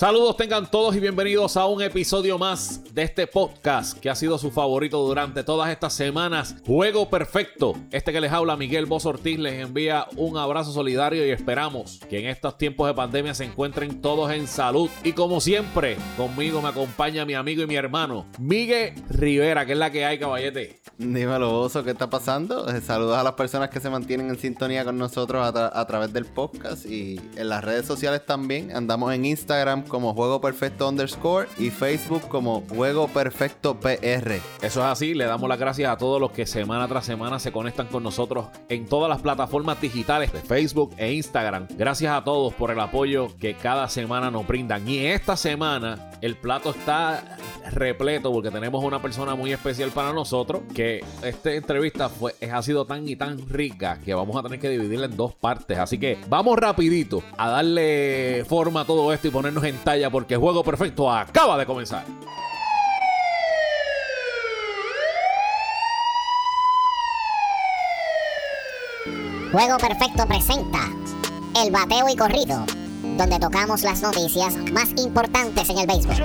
Saludos tengan todos y bienvenidos a un episodio más de este podcast que ha sido su favorito durante todas estas semanas. Juego Perfecto. Este que les habla Miguel Boz Ortiz les envía un abrazo solidario y esperamos que en estos tiempos de pandemia se encuentren todos en salud. Y como siempre, conmigo me acompaña mi amigo y mi hermano, Miguel Rivera, que es la que hay, caballete. Dímelo, Bozo, ¿qué está pasando? Eh, saludos a las personas que se mantienen en sintonía con nosotros a, a través del podcast y en las redes sociales también. Andamos en Instagram como Juego Perfecto underscore y Facebook como Juego Perfecto PR. Eso es así, le damos las gracias a todos los que semana tras semana se conectan con nosotros en todas las plataformas digitales de Facebook e Instagram. Gracias a todos por el apoyo que cada semana nos brindan. Y esta semana el plato está repleto porque tenemos una persona muy especial para nosotros que esta entrevista fue, ha sido tan y tan rica que vamos a tener que dividirla en dos partes. Así que vamos rapidito a darle forma a todo esto y ponernos en talla porque Juego Perfecto acaba de comenzar. Juego Perfecto presenta el bateo y corrido donde tocamos las noticias más importantes en el béisbol.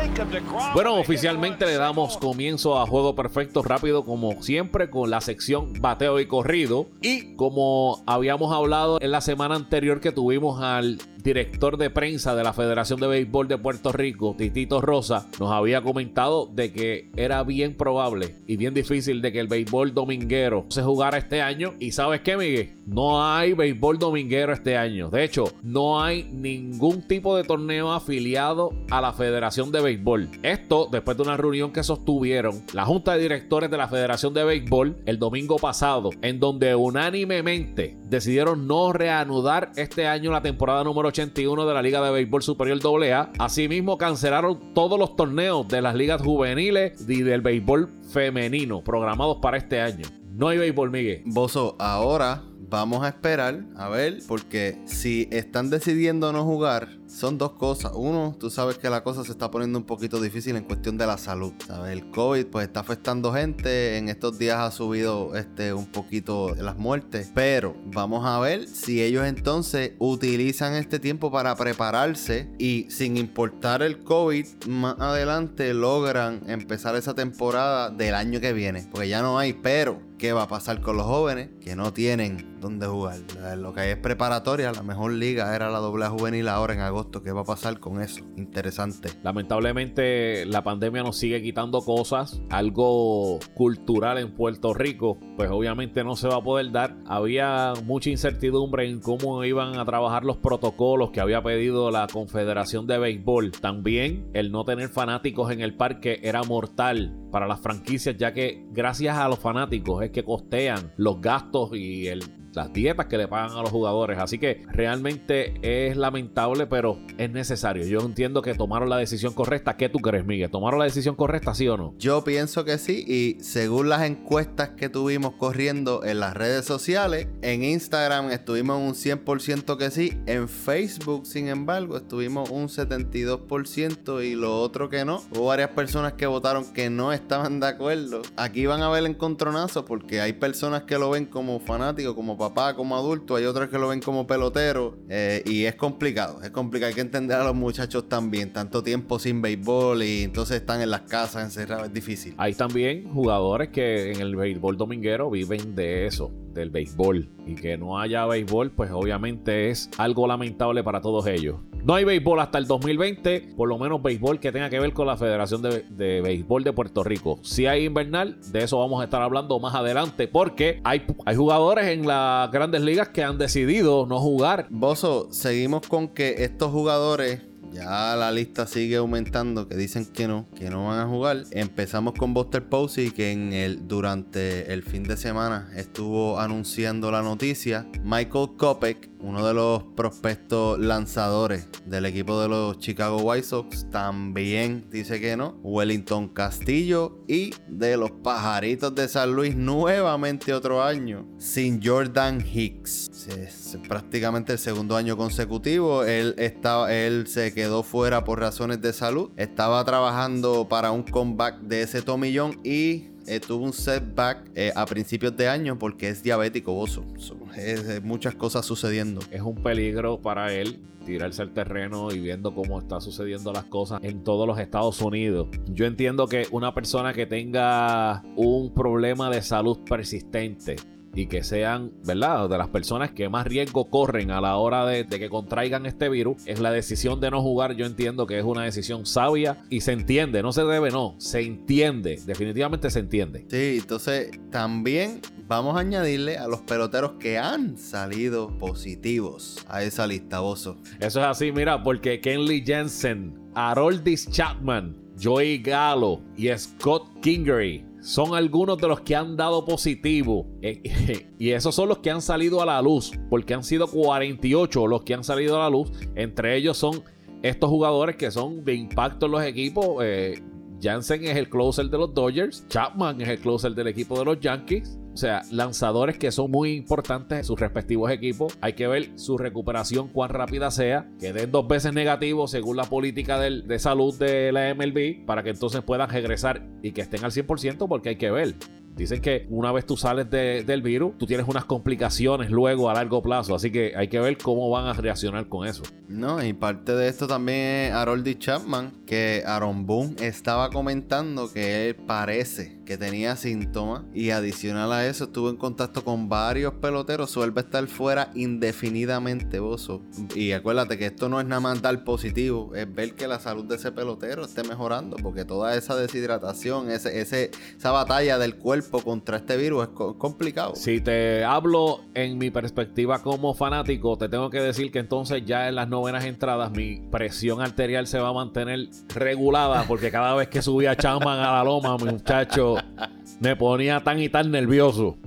Bueno, oficialmente le damos comienzo a Juego Perfecto rápido como siempre con la sección bateo y corrido y como habíamos hablado en la semana anterior que tuvimos al director de prensa de la Federación de Béisbol de Puerto Rico, Titito Rosa, nos había comentado de que era bien probable y bien difícil de que el béisbol dominguero se jugara este año. Y sabes qué, Miguel, no hay béisbol dominguero este año. De hecho, no hay ningún tipo de torneo afiliado a la Federación de Béisbol. Esto después de una reunión que sostuvieron la Junta de Directores de la Federación de Béisbol el domingo pasado, en donde unánimemente decidieron no reanudar este año la temporada número 81 de la Liga de Béisbol Superior AA. Asimismo, cancelaron todos los torneos de las ligas juveniles y del béisbol femenino programados para este año. No hay béisbol, Miguel. Bozo, ahora vamos a esperar a ver, porque si están decidiendo no jugar, son dos cosas. Uno, tú sabes que la cosa se está poniendo un poquito difícil en cuestión de la salud. El COVID pues está afectando gente. En estos días ha subido este un poquito las muertes. Pero vamos a ver si ellos entonces utilizan este tiempo para prepararse y sin importar el COVID, más adelante logran empezar esa temporada del año que viene. Porque ya no hay, pero ¿qué va a pasar con los jóvenes que no tienen dónde jugar? Lo que hay es preparatoria. La mejor liga era la doble juvenil ahora en agosto ¿Qué va a pasar con eso? Interesante. Lamentablemente la pandemia nos sigue quitando cosas. Algo cultural en Puerto Rico, pues obviamente no se va a poder dar. Había mucha incertidumbre en cómo iban a trabajar los protocolos que había pedido la Confederación de Béisbol. También el no tener fanáticos en el parque era mortal para las franquicias, ya que gracias a los fanáticos es que costean los gastos y el las dietas que le pagan a los jugadores. Así que realmente es lamentable, pero es necesario. Yo entiendo que tomaron la decisión correcta. ¿Qué tú crees, Miguel? ¿Tomaron la decisión correcta, sí o no? Yo pienso que sí. Y según las encuestas que tuvimos corriendo en las redes sociales, en Instagram estuvimos un 100% que sí. En Facebook, sin embargo, estuvimos un 72% y lo otro que no. Hubo varias personas que votaron que no estaban de acuerdo. Aquí van a ver encontronazo porque hay personas que lo ven como fanático, como papá, como adulto, hay otros que lo ven como pelotero eh, y es complicado, es complicado, hay que entender a los muchachos también, tanto tiempo sin béisbol y entonces están en las casas encerrados, es difícil. Hay también jugadores que en el béisbol dominguero viven de eso, del béisbol y que no haya béisbol, pues obviamente es algo lamentable para todos ellos. No hay béisbol hasta el 2020, por lo menos béisbol que tenga que ver con la Federación de, Béisbol de Puerto Rico. Si hay invernal, de eso vamos a estar hablando más adelante, porque hay, hay jugadores en las grandes ligas que han decidido no jugar. Bozo, seguimos con que estos jugadores ya la lista sigue aumentando que dicen que no, que no van a jugar. Empezamos con Buster Posey que en el durante el fin de semana estuvo anunciando la noticia. Michael Kopek, uno de los prospectos lanzadores del equipo de los Chicago White Sox, también dice que no. Wellington Castillo y de los Pajaritos de San Luis nuevamente otro año sin Jordan Hicks. Es prácticamente el segundo año consecutivo. Él estaba, él se quedó fuera por razones de salud. Estaba trabajando para un comeback de ese tomillón y eh, tuvo un setback eh, a principios de año porque es diabético, oso. Es, muchas cosas sucediendo. Es un peligro para él tirarse al terreno y viendo cómo está sucediendo las cosas en todos los Estados Unidos. Yo entiendo que una persona que tenga un problema de salud persistente y que sean, ¿verdad?, de las personas que más riesgo corren a la hora de, que contraigan este virus, es la decisión de no jugar. Yo entiendo que es una decisión sabia y se entiende, no se debe, no, se entiende, definitivamente se entiende. Sí, entonces también vamos a añadirle a los peloteros que han salido positivos a esa lista, Bozo. Eso es así, mira, porque Kenley Jensen, Haroldis Chapman, Joey Gallo y Scott Kingery son algunos de los que han dado positivo. Eh, y esos son los que han salido a la luz. Porque han sido 48 los que han salido a la luz. Entre ellos son estos jugadores que son de impacto en los equipos. Eh, Jansen es el closer de los Dodgers. Chapman es el closer del equipo de los Yankees. O sea, lanzadores que son muy importantes en sus respectivos equipos. Hay que ver su recuperación, cuán rápida sea. Que den dos veces negativo según la política de salud de la MLB para que entonces puedan regresar y que estén al 100% porque hay que ver. Dicen que una vez tú sales del virus, tú tienes unas complicaciones luego a largo plazo. Así que hay que ver cómo van a reaccionar con eso. No, y parte de esto también es Haroldy Chapman, que Aaron Boone estaba comentando que él parece que tenía síntomas. Y adicional a eso, estuvo en contacto con varios peloteros. Suelve estar fuera indefinidamente, bozo. Y acuérdate que esto no es nada más dar positivo, es ver que la salud de ese pelotero esté mejorando. Porque toda esa deshidratación, ese, ese esa batalla del cuerpo contra este virus es complicado. Si te hablo en mi perspectiva como fanático, te tengo que decir que entonces ya en las novenas entradas mi presión arterial se va a mantener regulada porque cada vez que subía Chaman a la loma, muchacho, me ponía tan y tan nervioso.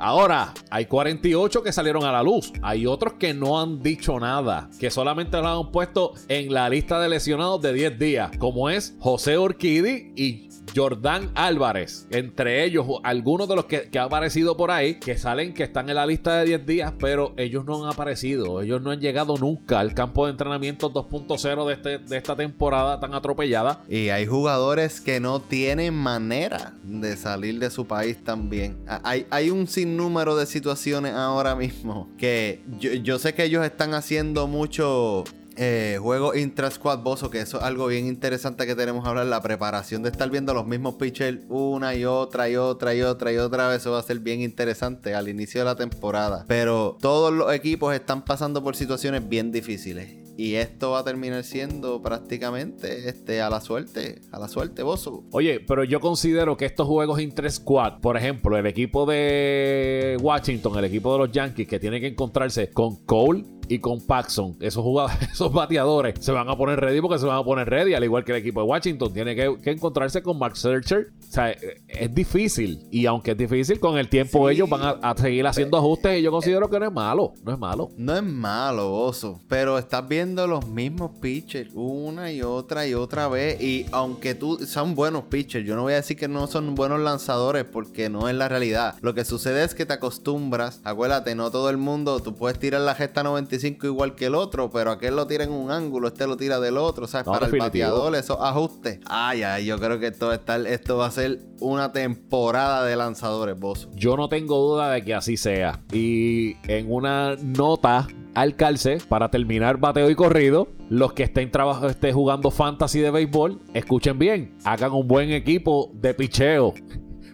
Ahora, hay 48 que salieron a la luz. Hay otros que no han dicho nada, que solamente lo han puesto en la lista de lesionados de 10 días, como es José Orquidi y Jordán Álvarez. Entre ellos, algunos de los que, han aparecido por ahí, que salen que están en la lista de 10 días, pero ellos no han aparecido. Ellos no han llegado nunca al campo de entrenamiento 2.0 de, este, de esta temporada tan atropellada. Y hay jugadores que no tienen manera de salir de su país también. Hay, hay un sinnúmero de situaciones ahora mismo que yo, yo sé que ellos están haciendo mucho eh, juego intra-squad bozo, que eso es algo bien interesante que tenemos que hablar. La preparación de estar viendo los mismos pitchers una y otra y otra y otra y otra vez. Eso va a ser bien interesante al inicio de la temporada. Pero todos los equipos están pasando por situaciones bien difíciles. Y esto va a terminar siendo prácticamente este, a la suerte, a la suerte, Bozo. Oye, pero yo considero que estos juegos intra-squad, por ejemplo, el equipo de Washington, el equipo de los Yankees, que tiene que encontrarse con Cole y con Paxson, esos jugadores, esos bateadores se van a poner ready porque se van a poner ready, al igual que el equipo de Washington tiene que, encontrarse con Mark Searcher. O sea, es difícil. Y aunque es difícil, con el tiempo ellos van a, seguir haciendo ajustes y yo considero que no es malo. No es malo. No es malo, oso. Pero estás viendo los mismos pitchers una y otra y otra vez. Y aunque tú son buenos pitchers, yo no voy a decir que no son buenos lanzadores porque no es la realidad. Lo que sucede es que te acostumbras. Acuérdate, no todo el mundo, tú puedes tirar la gesta 95 igual que el otro, pero aquel lo tira en un ángulo, este lo tira del otro. O sea, para el bateador, esos ajustes. Ay, ay, yo creo que esto, está, esto va a ser una temporada de lanzadores, vos. Yo no tengo duda de que así sea. Y en una nota al calce para terminar bateo y corrido. Los que estén trabajando, estén jugando fantasy de béisbol, escuchen bien, hagan un buen equipo de picheo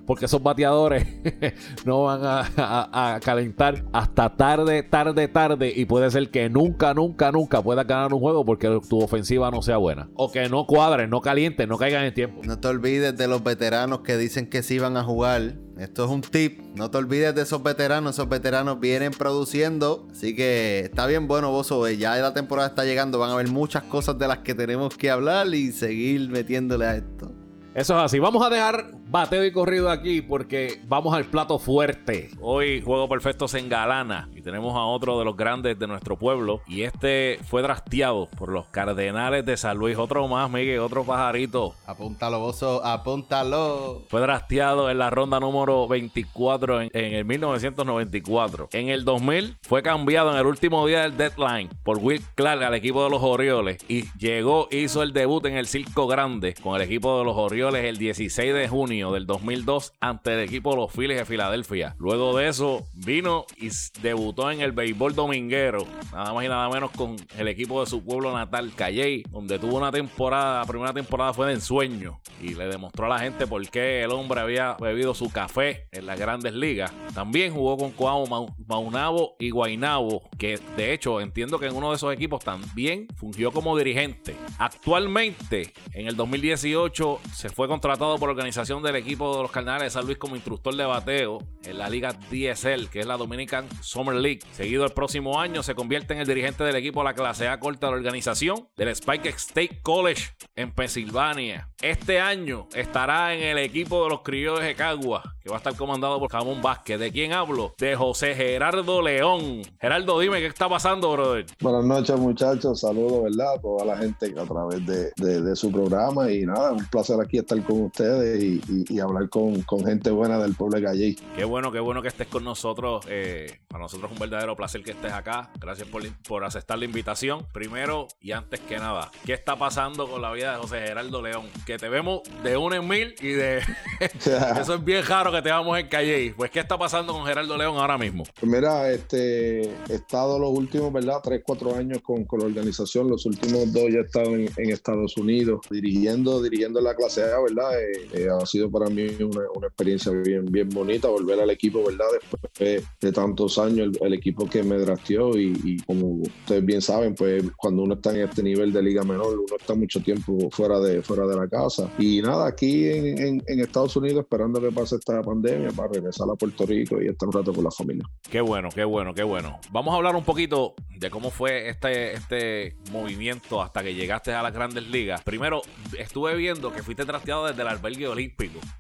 porque esos bateadores no van a, calentar hasta tarde, tarde, tarde y puede ser que nunca, nunca, nunca pueda ganar un juego porque tu ofensiva no sea buena. O que no cuadren, no calienten, no caigan en tiempo. No te olvides de los veteranos que dicen que sí van a jugar. Esto es un tip. No te olvides de esos veteranos. Esos veteranos vienen produciendo. Así que está bien bueno, Bozo. Ya la temporada está llegando. Van a haber muchas cosas de las que tenemos que hablar y seguir metiéndole a esto. Eso es así. Vamos a dejar bateo y corrido aquí porque vamos al plato fuerte. Hoy Juego Perfecto se engalana y tenemos a otro de los grandes de nuestro pueblo. Y este fue drasteado por los Cardenales de San Luis. Otro más, Miguel, otro pajarito. Apúntalo, bozo, apúntalo. Fue drasteado en la ronda número 24 en, el 1994. En el 2000 fue cambiado en el último día del deadline por Will Clark al equipo de los Orioles. Y llegó, hizo el debut en el Circo Grande con el equipo de los Orioles el 16 de junio del 2002 ante el equipo los Phillies de Filadelfia. Luego de eso vino y debutó en el béisbol dominguero, nada más y nada menos con el equipo de su pueblo natal, Calley, donde tuvo una temporada, la primera temporada fue de ensueño y le demostró a la gente por qué el hombre había bebido su café en las grandes ligas. También jugó con Coamo, Maunabo y Guainabo, que de hecho entiendo que en uno de esos equipos también fungió como dirigente. Actualmente, en el 2018, se fue contratado por la organización del equipo de los Cardenales de San Luis como instructor de bateo en la liga DSL, que es la Dominican Summer League. Seguido el próximo año, se convierte en el dirigente del equipo de la clase A corta de la organización del Spike State College en Pensilvania. Este año estará en el equipo de los criollos de Cagua, que va a estar comandado por Jamón Vázquez. ¿De quién hablo? De José Gerardo León. Gerardo, dime qué está pasando, brother. Buenas noches, muchachos. Saludos, ¿verdad? A toda la gente a través de, su programa. Y nada, un placer aquí estar con ustedes y, hablar con, gente buena del pueblo de Galley. Qué bueno, qué bueno que estés con nosotros. Eh, para nosotros es un verdadero placer que estés acá. Gracias por, por aceptar la invitación. Primero y antes que nada, ¿qué está pasando con la vida de José Gerardo León? Que te vemos de uno en mil y de. Eso es bien raro que te vamos en Calle. Pues, ¿qué está pasando con Gerardo León ahora mismo? Pues mira, este, he estado los últimos, ¿verdad? Tres, cuatro años con, con la organización. Los últimos dos ya he estado en, Estados Unidos dirigiendo, dirigiendo la clase A, ¿verdad? Eh, eh, ha sido para mí una, una, experiencia bien, bien bonita volver al equipo, ¿verdad? Después de, tantos años, el, equipo que me drafteó y, como ustedes bien saben, pues cuando uno está en este nivel de liga menor, uno está mucho tiempo fuera de, fuera de la casa. Y nada, aquí en, en, Estados Unidos esperando que pase esta pandemia para regresar a Puerto Rico y estar un rato con la familia. Qué bueno, qué bueno, qué bueno. Vamos a hablar un poquito de cómo fue este, este movimiento hasta que llegaste a las grandes ligas. Primero, estuve viendo que fuiste trasteado desde el albergue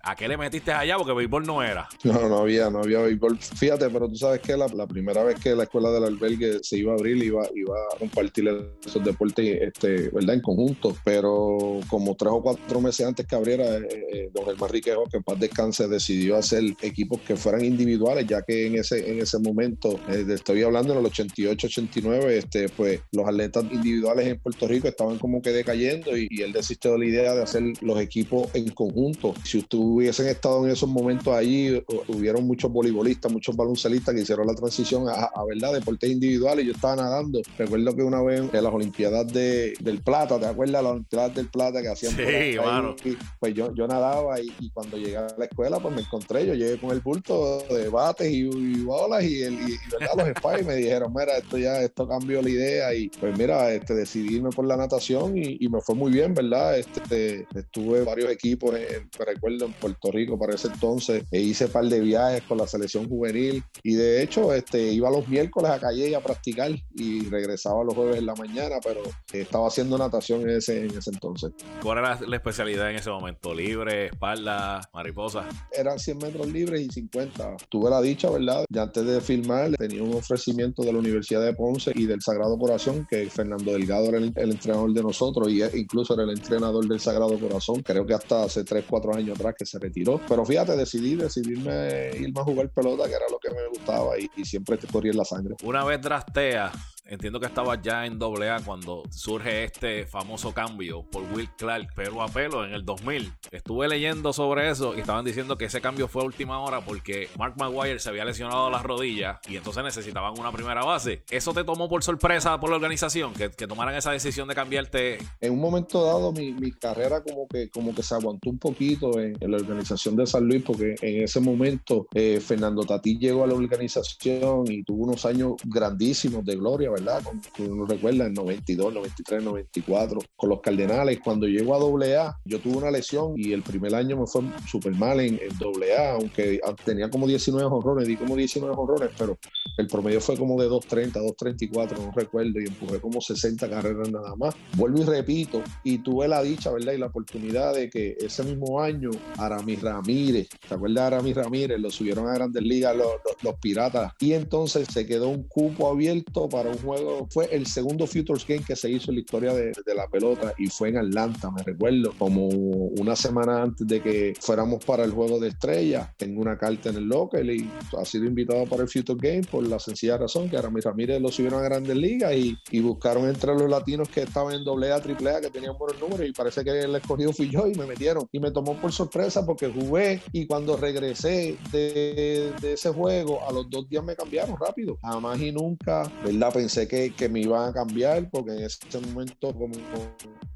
¿A qué le metiste allá? Porque béisbol no era. No, no había, no había béisbol. Fíjate, pero tú sabes que la, primera vez que la escuela del albergue se iba a abrir, iba, iba a compartir esos deportes, este, ¿verdad? En conjunto. Pero como tres o cuatro meses antes que abriera, eh, eh, don Germán Riquejo, que en paz descanse, decidió hacer equipos que fueran individuales, ya que en ese, en ese momento, eh, estoy hablando en el 88-89, este, pues los atletas individuales en Puerto Rico estaban como que decayendo y, él desistió de la idea de hacer los equipos en conjunto. Si usted hubiesen estado en esos momentos allí, hubieron muchos voleibolistas, muchos baloncelistas que hicieron la transición a, verdad deportes individuales. Yo estaba nadando. Recuerdo que una vez en las Olimpiadas de, del Plata, ¿te acuerdas? Las Olimpiadas del Plata que hacían sí, pues yo, yo nadaba y, cuando llegué a la escuela, pues me encontré, yo llegué con el bulto de bates y, bolas y, el, y, ¿verdad? los spies me dijeron, mira, esto ya, esto cambió la idea y pues mira, este, decidí irme por la natación y, me fue muy bien, ¿verdad? Este, estuve varios equipos, en, recuerdo, en Puerto Rico para ese entonces, e hice un par de viajes con la selección juvenil y de hecho este, iba los miércoles a Calle a practicar y regresaba los jueves en la mañana, pero estaba haciendo natación en ese, en ese entonces. ¿Cuál era la especialidad en ese momento? ¿Libre, espalda, mariposa? Eran 100 metros libres y 50. Tuve la dicha, ¿verdad? Ya antes de filmar tenía un ofrecimiento de la Universidad de Ponce y del Sagrado Corazón, que Fernando Delgado era el, entrenador de nosotros y incluso era el entrenador del Sagrado Corazón. Creo que hasta hace 3, 4 años atrás que se retiró. Pero fíjate, decidí decidirme irme a jugar pelota, que era lo que me gustaba y, y siempre te corría en la sangre. Una vez draftea Entiendo que estaba ya en AA cuando surge este famoso cambio por Will Clark, pelo a pelo, en el 2000. Estuve leyendo sobre eso y estaban diciendo que ese cambio fue a última hora porque Mark Maguire se había lesionado las rodillas y entonces necesitaban una primera base. ¿Eso te tomó por sorpresa por la organización? Que, tomaran esa decisión de cambiarte. En un momento dado, mi, carrera como que, como que se aguantó un poquito en, la organización de San Luis porque en ese momento eh, Fernando Tatí llegó a la organización y tuvo unos años grandísimos de gloria ¿verdad? Como uno recuerda, en 92, 93, 94, con los Cardenales. Cuando llego a AA, yo tuve una lesión y el primer año me fue súper mal en, AA, aunque tenía como 19 honrones, di como 19 honrones, pero el promedio fue como de 2.30, 2.34, no recuerdo, y empujé como 60 carreras nada más. Vuelvo y repito, y tuve la dicha, ¿verdad? Y la oportunidad de que ese mismo año, Aramis Ramírez, ¿te acuerdas de Aramis Ramírez? Lo subieron a Grandes Ligas los, los Piratas, y entonces se quedó un cupo abierto para un juego, fue el segundo Futures Game que se hizo en la historia de, la pelota y fue en Atlanta, me recuerdo, como una semana antes de que fuéramos para el juego de estrella. Tengo una carta en el local y ha sido invitado para el Future Game por la sencilla razón que Aramis Ramírez lo subieron a Grandes Ligas y, buscaron entre los latinos que estaban en doble A, triple A, que tenían buenos números y parece que el escogido fui yo y me metieron y me tomó por sorpresa porque jugué y cuando regresé de, de ese juego a los dos días me cambiaron rápido. Jamás y nunca, ¿verdad? Pensé que, que me iban a cambiar porque en ese momento como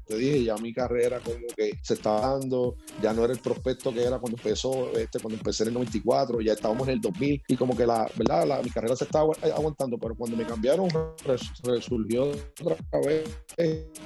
te dije, ya mi carrera como que se estaba dando, ya no era el prospecto que era cuando empezó, este, cuando empecé en el 94, ya estábamos en el 2000 y como que la, ¿verdad? La, mi carrera se estaba aguantando, pero cuando me cambiaron res, resurgió otra vez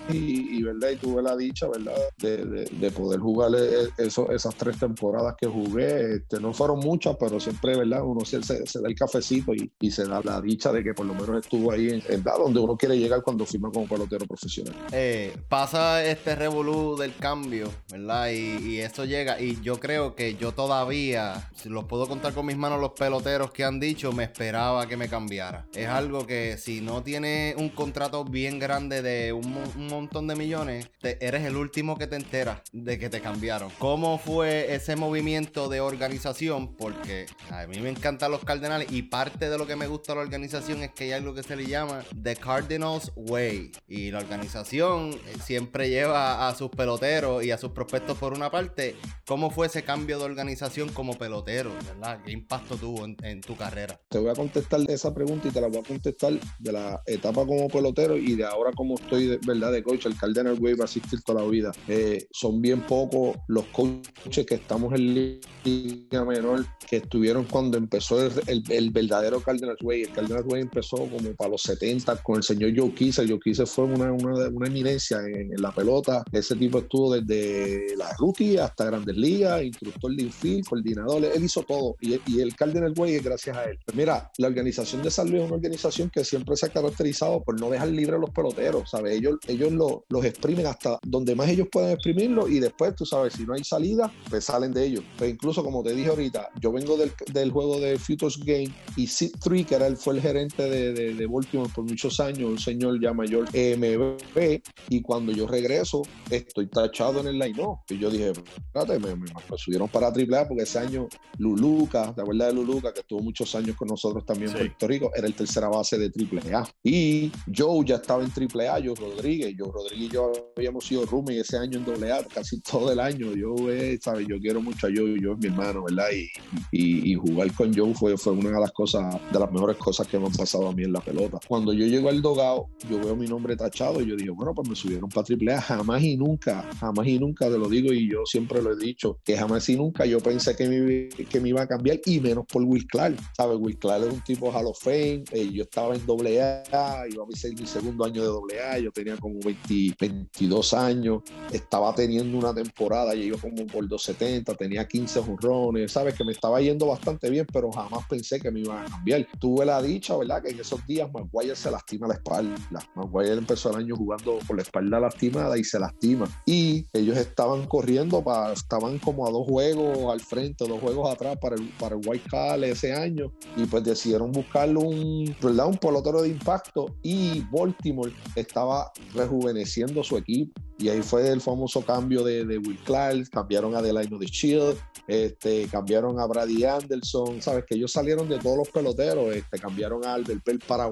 y, ¿verdad? Y tuve la dicha, ¿verdad? De, de, de poder jugar eso, esas tres temporadas que jugué, este, no fueron muchas, pero siempre, ¿verdad? Uno se da el cafecito y, y, se da la dicha de que por lo menos estuvo ahí en, en donde uno quiere llegar cuando firma como pelotero profesional. Eh, pasa este revolú del cambio, ¿verdad? Y, y, eso llega. Y yo creo que yo todavía, si los puedo contar con mis manos, los peloteros que han dicho, me esperaba que me cambiara. Es algo que si no tienes un contrato bien grande de un, montón de millones, eres el último que te enteras de que te cambiaron. ¿Cómo fue ese movimiento de organización? Porque a mí me encantan los Cardenales y parte de lo que me gusta la organización es que hay algo que se le llama The Cardinals Way. Y la organización siempre lleva a sus peloteros y a sus prospectos por una parte. ¿Cómo fue ese cambio de organización como pelotero? ¿verdad? ¿Qué impacto tuvo en, en, tu carrera? Te voy a contestar esa pregunta y te la voy a contestar de la etapa como pelotero y de ahora como estoy, de, ¿verdad? De coach. El Cardinal Way va a asistir toda la vida. Eh, son bien pocos los coaches que estamos en liga menor que estuvieron cuando empezó el, el, el verdadero Cardinal Way. El Cardinal Way empezó como para los 70 con el señor Joe Kisa. Joe Kisa fue una, una, una eminencia en, en, la pelota. Ese tipo estuvo desde la rookie hasta Grandes Ligas, instructor de infield, coordinador. Él hizo todo y, y el Cardinal Way es gracias a él. Pues mira, la organización de San Luis es una organización que siempre se ha caracterizado por no dejar libre a los peloteros, ¿sabes? Ellos, ellos lo, los exprimen hasta donde más ellos pueden exprimirlo y después, tú sabes, si no hay salida, pues salen de ellos. Pues incluso, como te dije ahorita, yo vengo del, del juego de Futures Game y Sid Tree, que era el, fue el gerente de, de, de, Baltimore por muchos años, un señor ya mayor, MB, y cuando yo regreso, estoy tachado en el line-up. Y yo dije, espérate, me, me, me, subieron para AAA porque ese año Luluca, ¿te acuerdas de Luluca? Que estuvo muchos años con nosotros también sí. en Puerto Rico, era el tercera base de AAA. Y Joe ya estaba en AAA, Joe Rodríguez. Joe Rodríguez y yo habíamos sido roomie ese año en AA, casi todo el año. Yo, eh, ¿sabes? Yo quiero mucho a Joe, yo es mi hermano, ¿verdad? Y, y, y, jugar con Joe fue, fue una de las cosas, de las mejores cosas que me han pasado a mí en la pelota. Cuando yo llego al dogado, yo veo mi nombre tachado y yo digo, bueno, pues me subieron para AAA. Jamás y nunca, jamás y nunca te lo digo y yo siempre lo he dicho, que jamás y nunca yo pensé que me, que me iba a cambiar y menos por Will Clark. ¿Sabes? Will Clark es un tipo Hall of Fame. Eh, yo estaba en AA, iba a mi, mi segundo año de AA, yo tenía como 20, 22 años, estaba teniendo una temporada, yo iba como por 270, tenía 15 jonrones, ¿sabes? Que me estaba yendo bastante bien, pero jamás pensé que me iban a cambiar. Tuve la dicha, ¿verdad? Que en esos días Maguire se lastima la espalda. Maguire empezó el año jugando con la espalda lastimada y se lastima. Y ellos estaban corriendo, para, estaban como a dos juegos al frente, dos juegos atrás para el, para el White Call ese año, y pues decidieron buscarle un, ¿verdad? un pelotero de impacto y Baltimore estaba rejuveneciendo su equipo. Y ahí fue el famoso cambio de, de Will Clark, cambiaron a Delano de Shield, este, cambiaron a Brady Anderson, sabes que ellos salieron de todos los peloteros, este, cambiaron a Albert Bell para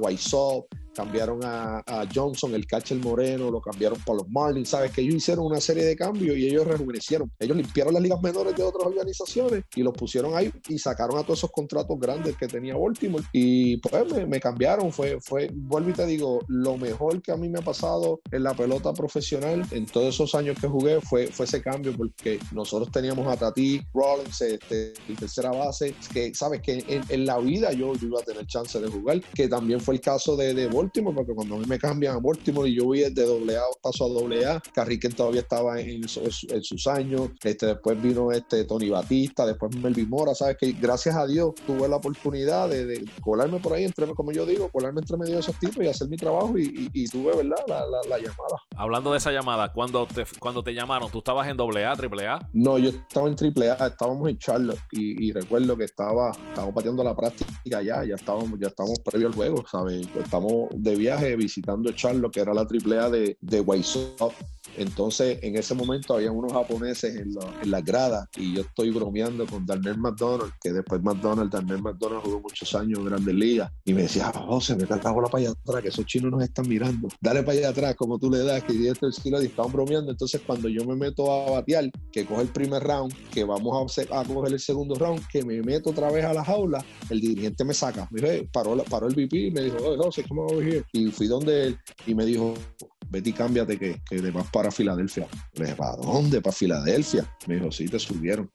cambiaron a, Johnson, el catcher moreno, lo cambiaron para los Marlins, sabes que ellos hicieron una serie de cambios y ellos rejuvenecieron. Ellos limpiaron las ligas menores de otras organizaciones y los pusieron ahí y sacaron a todos esos contratos grandes que tenía Baltimore y pues me, cambiaron. Fue, fue, vuelvo y te digo, lo mejor que a mí me ha pasado en la pelota profesional en todos esos años que jugué fue, fue ese cambio porque nosotros teníamos a Tati Rollins, este, en tercera base, que sabes que en, en la vida yo, yo, iba a tener chance de jugar, que también fue el caso de, de Baltimore, porque cuando a mí me cambian a Baltimore y yo voy de doble A paso a doble A, Carriquen todavía estaba en, en, en, sus años, este, después vino este Tony Batista, después Melvin Mora, sabes que gracias a Dios tuve la oportunidad de, de colarme por ahí, entre, como yo digo, colarme entre medio de esos tipos y hacer mi trabajo y, y, y tuve, ¿verdad? La, la, la, llamada. Hablando de esa llamada, cuando te, cuando te llamaron, ¿tú estabas en doble A, triple A? No, yo estaba en triple A, estábamos en Charlotte y, y recuerdo que estaba, estábamos pateando la práctica ya, ya estábamos, ya estábamos previo al juego, ¿sabes? Estamos de viaje visitando Charlo, que era la AAA de, de Sox. Entonces, en ese momento había unos japoneses en, la, en las gradas y yo estoy bromeando con Darnell McDonald, que después McDonald, Darnell McDonald jugó muchos años en Grandes Ligas y me decía, José, me la bola para allá atrás, que esos chinos nos están mirando. Dale para allá atrás, como tú le das, que yo estoy y estaban bromeando. Entonces, cuando yo me meto a batear, que coge el primer round, que vamos a, a coger el segundo round, que me meto otra vez a la jaula, el dirigente me saca. Me dijo, paró, paró el VP y me dijo, oye, José, ¿cómo voy a? Y fui donde él y me dijo, vete y cámbiate que, que te vas para Filadelfia. Le ¿para dónde? Para Filadelfia. Me dijo, sí, te subieron.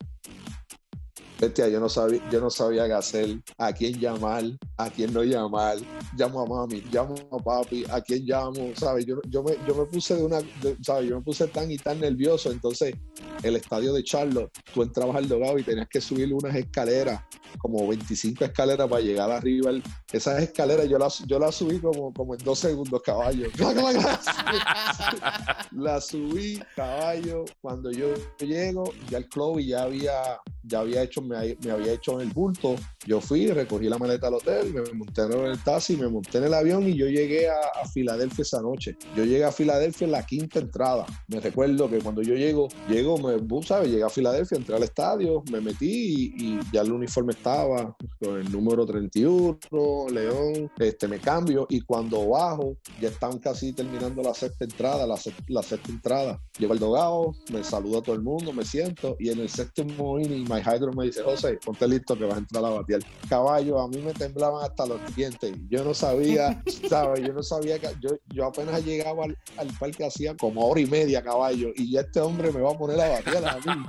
Bestia, yo no sabía, yo no sabía qué hacer, a quién llamar, a quién no llamar, llamo a mami, llamo a papi, a quién llamo, ¿sabes? Yo, yo, me, yo me puse de una, ¿sabes? Yo me puse tan y tan nervioso, entonces el estadio de Charlotte, tú entrabas al dogado y tenías que subir unas escaleras, como 25 escaleras para llegar arriba. Esas escaleras yo las yo la subí como, como en dos segundos, caballo. la subí, caballo. Cuando yo llego, ya el club ya había, ya había hecho, me, me había hecho el bulto. Yo fui, recogí la maleta al hotel, me monté en el taxi, me monté en el avión y yo llegué a, a Filadelfia esa noche. Yo llegué a Filadelfia en la quinta entrada. Me recuerdo que cuando yo llego, llego, me, ¿sabes? Llegué a Filadelfia, entré al estadio, me metí y, y ya el uniforme estaba con el número 31, León, este, me cambio y cuando bajo, ya están casi terminando la sexta entrada, la, la sexta entrada. Llego al dogado, me saludo a todo el mundo, me siento y en el séptimo inning, My Hydro me dice, José, ponte listo que vas a entrar a batear. Caballo, a mí me temblaban hasta los dientes. Yo no sabía, ¿sabes? Yo no sabía que yo, yo apenas llegaba al, al parque hacía como hora y media, caballo, y ya este hombre me va a poner a batear a mí.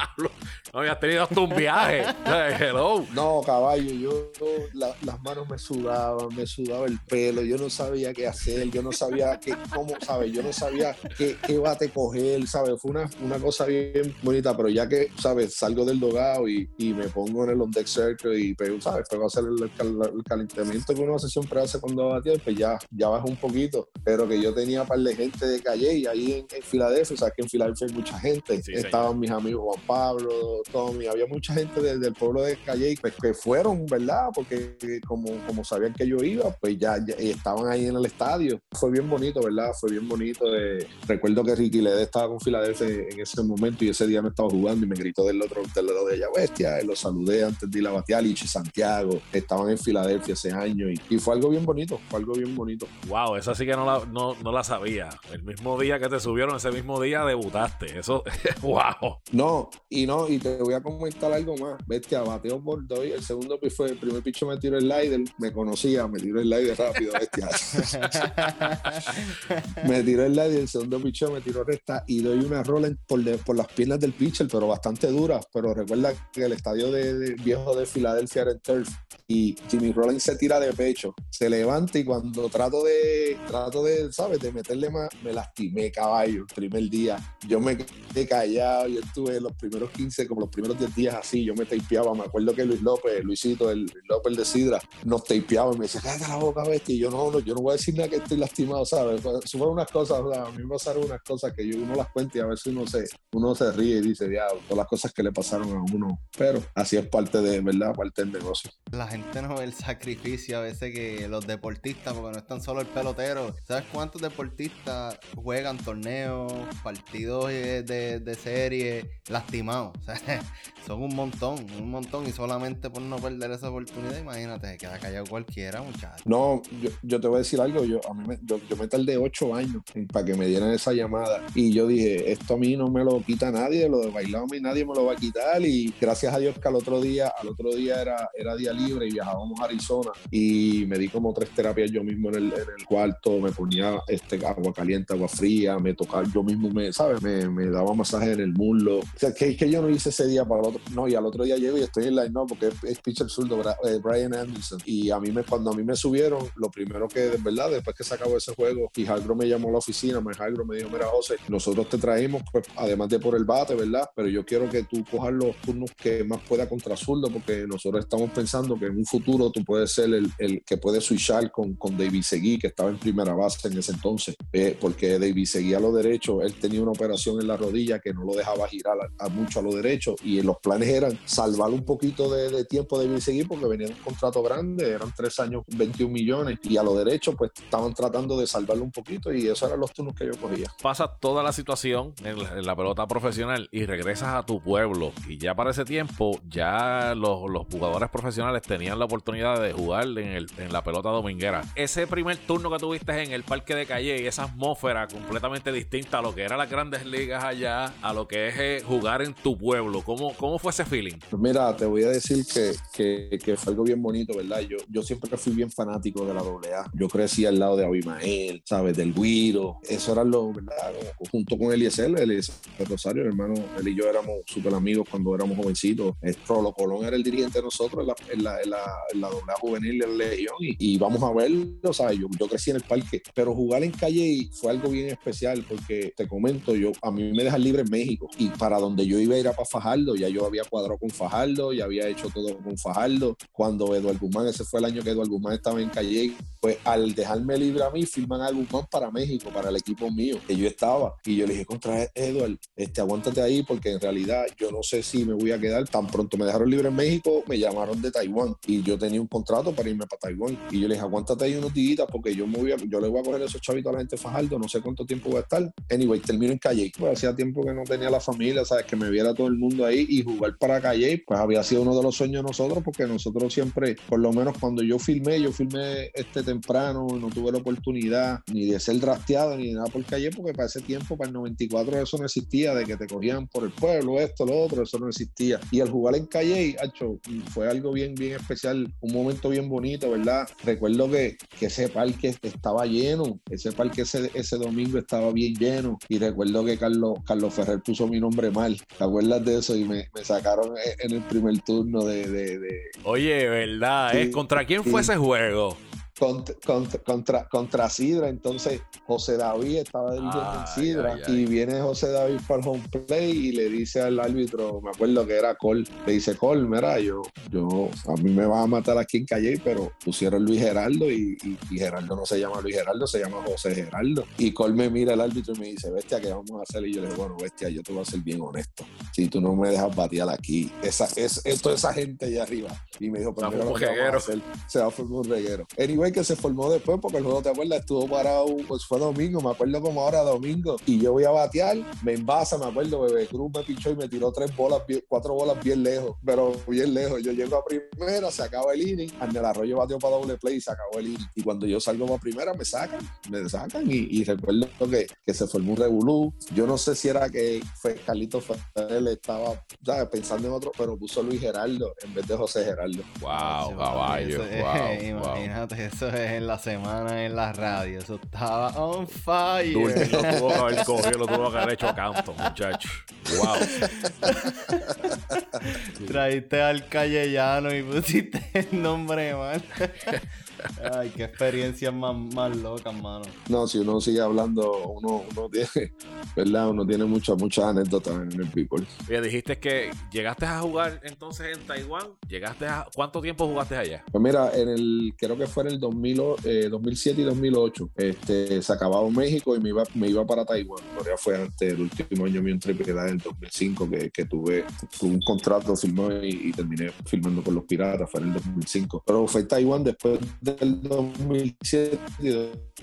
no habías tenido hasta un viaje. Hello. No, caballo, yo, la, las manos me sudaban, me sudaba el pelo, yo no sabía qué hacer, yo no sabía qué, cómo, ¿sabes? Yo no sabía qué, qué bate coger, ¿sabes? Fue una, una cosa bien bonita, pero ya que, ¿sabes? Salgo del dogado y, y me pongo en el on deck circle y, pero, ¿sabes? Pego a hacer el, el, el, calentamiento que uno siempre hace cuando va a pues ya, ya baja un poquito, pero que yo tenía par de gente de calle y ahí en, en Filadelfia, o sea, que en Filadelfia hay mucha gente, sí, estaban mis amigos Juan Pablo, Tommy, había mucha gente de, del pueblo de Calle pues, que fueron, ¿verdad? Porque como, como sabían que yo iba, pues ya, ya, estaban ahí en el estadio. Fue bien bonito, ¿verdad? Fue bien bonito. Eh, recuerdo que Ricky Lede estaba con Filadelfia en ese momento y ese día no estaba jugando y me gritó del otro del lado de ella bestia. Lo saludé antes de ir a batear y Santiago. Estaban en Filadelfia ese año y, y, fue algo bien bonito. Fue algo bien bonito. Wow, esa sí que no la, no, no la sabía. El mismo día que te subieron, ese mismo día debutaste. Eso, wow. No, y no, y te voy a comentar algo más. Bestia, bateo por doy. El segundo pitch fue el primer picho me tiró el slider, me conocía, me tiró el slider rápido, bestia. me tiró el slider, el segundo picho me tiró recta y doy una rola por, de, por las piernas del pitcher, pero bastante dura. Pero recuerda que el estadio de, de viejo de Filadelfia en turf y Jimmy Rollins se tira de pecho, se levanta y cuando trato de, trato de, ¿sabes? De meterle más, me lastimé caballo el primer día. Yo me quedé callado, yo estuve los primeros 15, como los primeros 10 días así, yo me tapeaba. Me acuerdo que Luis López, Luisito, el Luis López de Sidra, nos tapeaba y me decía, cállate la boca, bestia. Y yo no, no, yo no voy a decir nada que estoy lastimado, ¿sabes? Fueron unas cosas, o sea, a mí me pasaron unas cosas que yo uno las cuenta y a veces uno se, uno se ríe y dice, diablo, todas las cosas que le pasaron a uno. Pero así es parte de, ¿verdad? Parte del negocio. La gente no ve el sacrificio a veces que los deportistas, porque no están solo el pelotero. ¿Sabes cuántos deportistas juegan torneos, partidos de, de, de serie lastimados? O sea, son un montón, un montón. Y solamente por no perder esa oportunidad, imagínate, queda callado cualquiera, muchachos. No, yo, yo, te voy a decir algo. Yo, a mí me, yo, yo me tardé ocho años para que me dieran esa llamada. Y yo dije, esto a mí no me lo quita nadie, lo de bailar a mí nadie me lo va a quitar. Y gracias a Dios que al otro día, al otro día era, era día libre y viajábamos a Arizona. Y me di como tres terapias yo mismo en el, en el cuarto. Me ponía este, agua caliente, agua fría, me tocaba yo mismo, me, ¿sabes? Me, me daba masaje en el muslo. O sea, que, que yo no hice ese día para el otro. No, y al otro día llego y estoy en line, no, porque es, es pitcher zurdo, eh, Brian Anderson. Y a mí, me, cuando a mí me subieron, lo primero que, de verdad, después que se acabó ese juego, y Hagro me llamó a la oficina, me me dijo, mira, José, nosotros te traímos, pues, además de por el bate, ¿verdad? Pero yo quiero que tú cojas los turnos que más contra zurdo, porque nosotros estamos pensando que en un futuro tú puedes ser el, el que puede switchar con, con David Seguí, que estaba en primera base en ese entonces, eh, porque David seguía a lo derecho, él tenía una operación en la rodilla que no lo dejaba girar a, mucho a lo derecho y los planes eran salvar un poquito de, tiempo de seguir porque venía un contrato grande, eran tres años, 21 millones y a lo derecho pues estaban tratando de salvarlo un poquito y esos eran los turnos que yo cogía. Pasa toda la situación en la, pelota profesional y regresas a tu pueblo y ya para ese tiempo ya los, jugadores profesionales tenían la oportunidad de jugar en, el, en la pelota dominguera. Ese primer turno que tuviste en el parque de Calle y esa atmósfera completamente distinta a lo que eran las grandes ligas allá, a lo que es eh, jugar en tu pueblo, ¿cómo, cómo fue ese feeling? Pues mira, te voy a decir que, que, fue algo bien bonito, ¿verdad? Yo, yo siempre fui bien fanático de la AA. Yo crecí al lado de Abimael, ¿sabes? Del Guiro. Eso era lo, ¿verdad? Junto con Eliezer, Eliezer Rosario, hermano, él y yo éramos súper amigos cuando éramos jovencitos. Rolo Colón era el dirigente de nosotros en la, en la, en la, en la AA juvenil de Legión y, y, vamos a verlo, ¿sabes? Yo, yo crecí en el parque, pero jugar en calle fue algo bien especial porque te comento, yo a mí me dejan libre en México y para donde yo iba era para Fajardo, ya yo había cuadrado con Fajardo, ya había hecho todo con Fajardo. Cuando Eduardo Guzmán, ese fue el año que Eduardo Guzmán estaba en Calle, pues al dejarme libre a mí, firman a Guzmán para México, para el equipo mío, que yo estaba. Y yo le dije, contra Eduardo, este, aguántate ahí porque en realidad yo no sé si me voy a quedar. Tan pronto me dejaron libre en México, me llamaron de Taiwán y yo tenía un contrato para irme para Taiwán. Y yo le dije, aguántate ahí unos días porque yo me voy a, yo le voy a coger esos chavitos a la gente Fajardo, no sé cuánto tiempo voy a estar. Anyway, termino en Calle. Pues hacía tiempo que no tenía la familia, sabes, que me viera todo el mundo ahí y jugar para Calle, pues había sido uno de los sueños de nosotros porque nosotros siempre, por lo menos cuando yo filmé, yo filmé este temprano, no tuve la oportunididad ni de ser drafteado ni de nada por Calle porque para ese tiempo, para el 94 eso no existía, de que te cogían por el pueblo, esto, lo otro, eso no existía. Y al jugar en Calle, hecho, fue algo bien, bien especial, un momento bien bonito, ¿verdad? Recuerdo que, que ese parque estaba lleno, ese parque ese, ese domingo estaba bien lleno y recuerdo que Carlos, Carlos Ferrer puso mi nombre mal, ¿te acuerdas de eso? Y me, me sacaron en el primer turno de... de, Oye, ¿verdad? ¿eh? ¿Contra quién fue ese juego? Contra, contra, contra, Sidra. Entonces José David estaba dirigiendo en Sidra y viene José David para el home play y le dice al árbitro, me acuerdo que era Col, le dice Col, mira, yo, yo, a mí me va a matar aquí en Calle, pero pusieron Luis Geraldo y, y, Geraldo no se llama Luis Geraldo, se llama José Geraldo. Y Col me mira al árbitro y me dice, bestia, ¿qué vamos a hacer? Y yo le digo, bueno, bestia, yo te voy a ser bien honesto. Si tú no me dejas batear aquí, esa, es, es toda esa gente allá arriba. Y me dijo, pero pues, hacer. Se va a formar un reguero. Anyway, que se formó después, porque el juego, ¿te acuerdas? Estuvo parado, pues fue domingo, me acuerdo como ahora domingo, y yo voy a batear, me envasa, me acuerdo, Bebé Cruz me pichó y me tiró tres bolas, cuatro bolas bien lejos, pero bien lejos. Yo llego a primera, se acaba el inning, el Arroyo bateó para doble play y se acabó el inning. Y cuando yo salgo para primera, me sacan, me sacan, y, recuerdo que, que, se formó un revolú. Yo no sé si era que Carlito Ferrer estaba pensando en otro, pero puso Luis Geraldo en vez de José Geraldo. Wow, caballo, wow, Imagínate, eso es en la semana en la radio. Eso estaba on fire. Lo tuvo que haber cogido, lo tuvo que haber hecho canto, muchacho. Wow. Traíste al callellano y pusiste el nombre mal. Ay, qué experiencia más, más loca, mano. No, si uno sigue hablando, uno, uno tiene, ¿verdad? Uno tiene muchas, muchas anécdotas en el people. Oye, dijiste que llegaste a jugar entonces en Taiwán. ¿Llegaste a cuánto tiempo jugaste allá? Pues mira, en el, creo que fue en el 2000, 2007 eh, y 2008. Este, se acababa México y me iba, me iba para Taiwán. ya fue antes del último año mío en AAA en 2005 que, que tuve, tuve, un contrato, firmé y, y, terminé filmando con los Piratas, fue en el 2005. Pero fue Taiwán después del 2007 y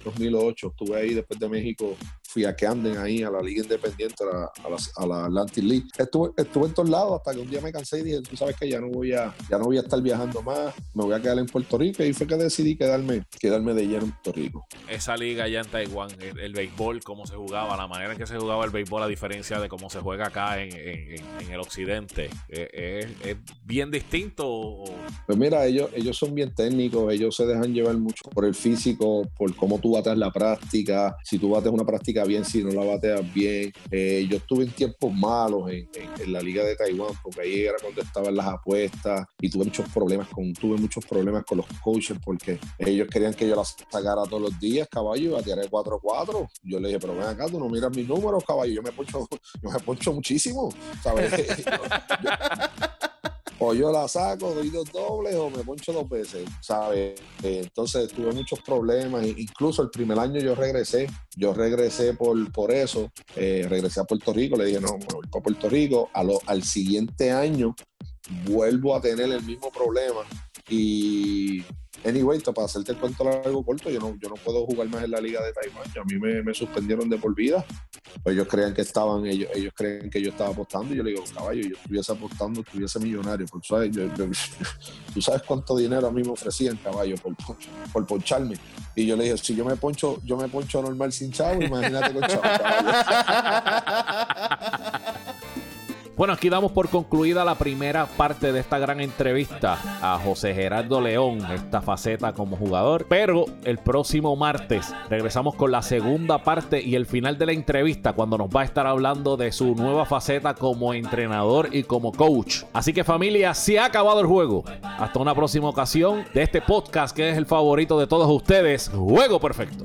2008. Estuve ahí después de México, fui a que anden ahí a la Liga Independiente, a la, Atlantic League. Estuve, estuve en todos lados hasta que un día me cansé y dije, tú sabes que ya no voy a, ya no voy a estar viajando más, me voy a quedar en Puerto Rico y fue que decidí quedarme, quedarme de lleno en Puerto Rico. Esa liga allá en Taiwán, el, béisbol, cómo se jugaba, la manera en que se jugaba el béisbol, a diferencia de cómo se juega acá en, el occidente, ¿es, es bien distinto? Pues mira, ellos, ellos son bien técnicos, ellos se dejan llevar mucho por el físico, por cómo tú bateas la práctica, si tú bateas una práctica bien, si no la bateas bien. Eh, yo estuve en tiempos malos en, la liga de Taiwán, porque ahí era cuando estaban las apuestas y tuve muchos problemas con, tuve muchos problemas con los coaches porque ellos querían que yo las sacara todos los días, caballo, y bateara 4-4. Yo le dije, pero ven acá, tú no miras mis números, caballo, yo me poncho, yo me poncho muchísimo, ¿sabes? o yo la saco, doy dos dobles o me poncho dos veces, ¿sabes? Eh, entonces tuve muchos problemas, incluso el primer año yo regresé, yo regresé por, por eso, eh, regresé a Puerto Rico, le dije, no, me voy para Puerto Rico, a lo, al siguiente año vuelvo a tener el mismo problema y Anyway, para hacerte el cuento largo corto, yo no, yo no puedo jugar más en la liga de Taiwán. A mí me, me suspendieron de por vida. Pues ellos creen que estaban, ellos, ellos creen que yo estaba apostando. Y yo le digo, caballo, yo estuviese apostando, estuviese millonario. Porque, ¿sabes? tú sabes cuánto dinero a mí me ofrecían, caballo, por, por, poncharme. Y yo le dije, si yo me poncho, yo me poncho normal sin chavo, imagínate con chavo, Bueno, aquí damos por concluida la primera parte de esta gran entrevista a José Gerardo León, esta faceta como jugador. Pero el próximo martes regresamos con la segunda parte y el final de la entrevista cuando nos va a estar hablando de su nueva faceta como entrenador y como coach. Así que familia, se ha acabado el juego. Hasta una próxima ocasión de este podcast que es el favorito de todos ustedes, Juego Perfecto.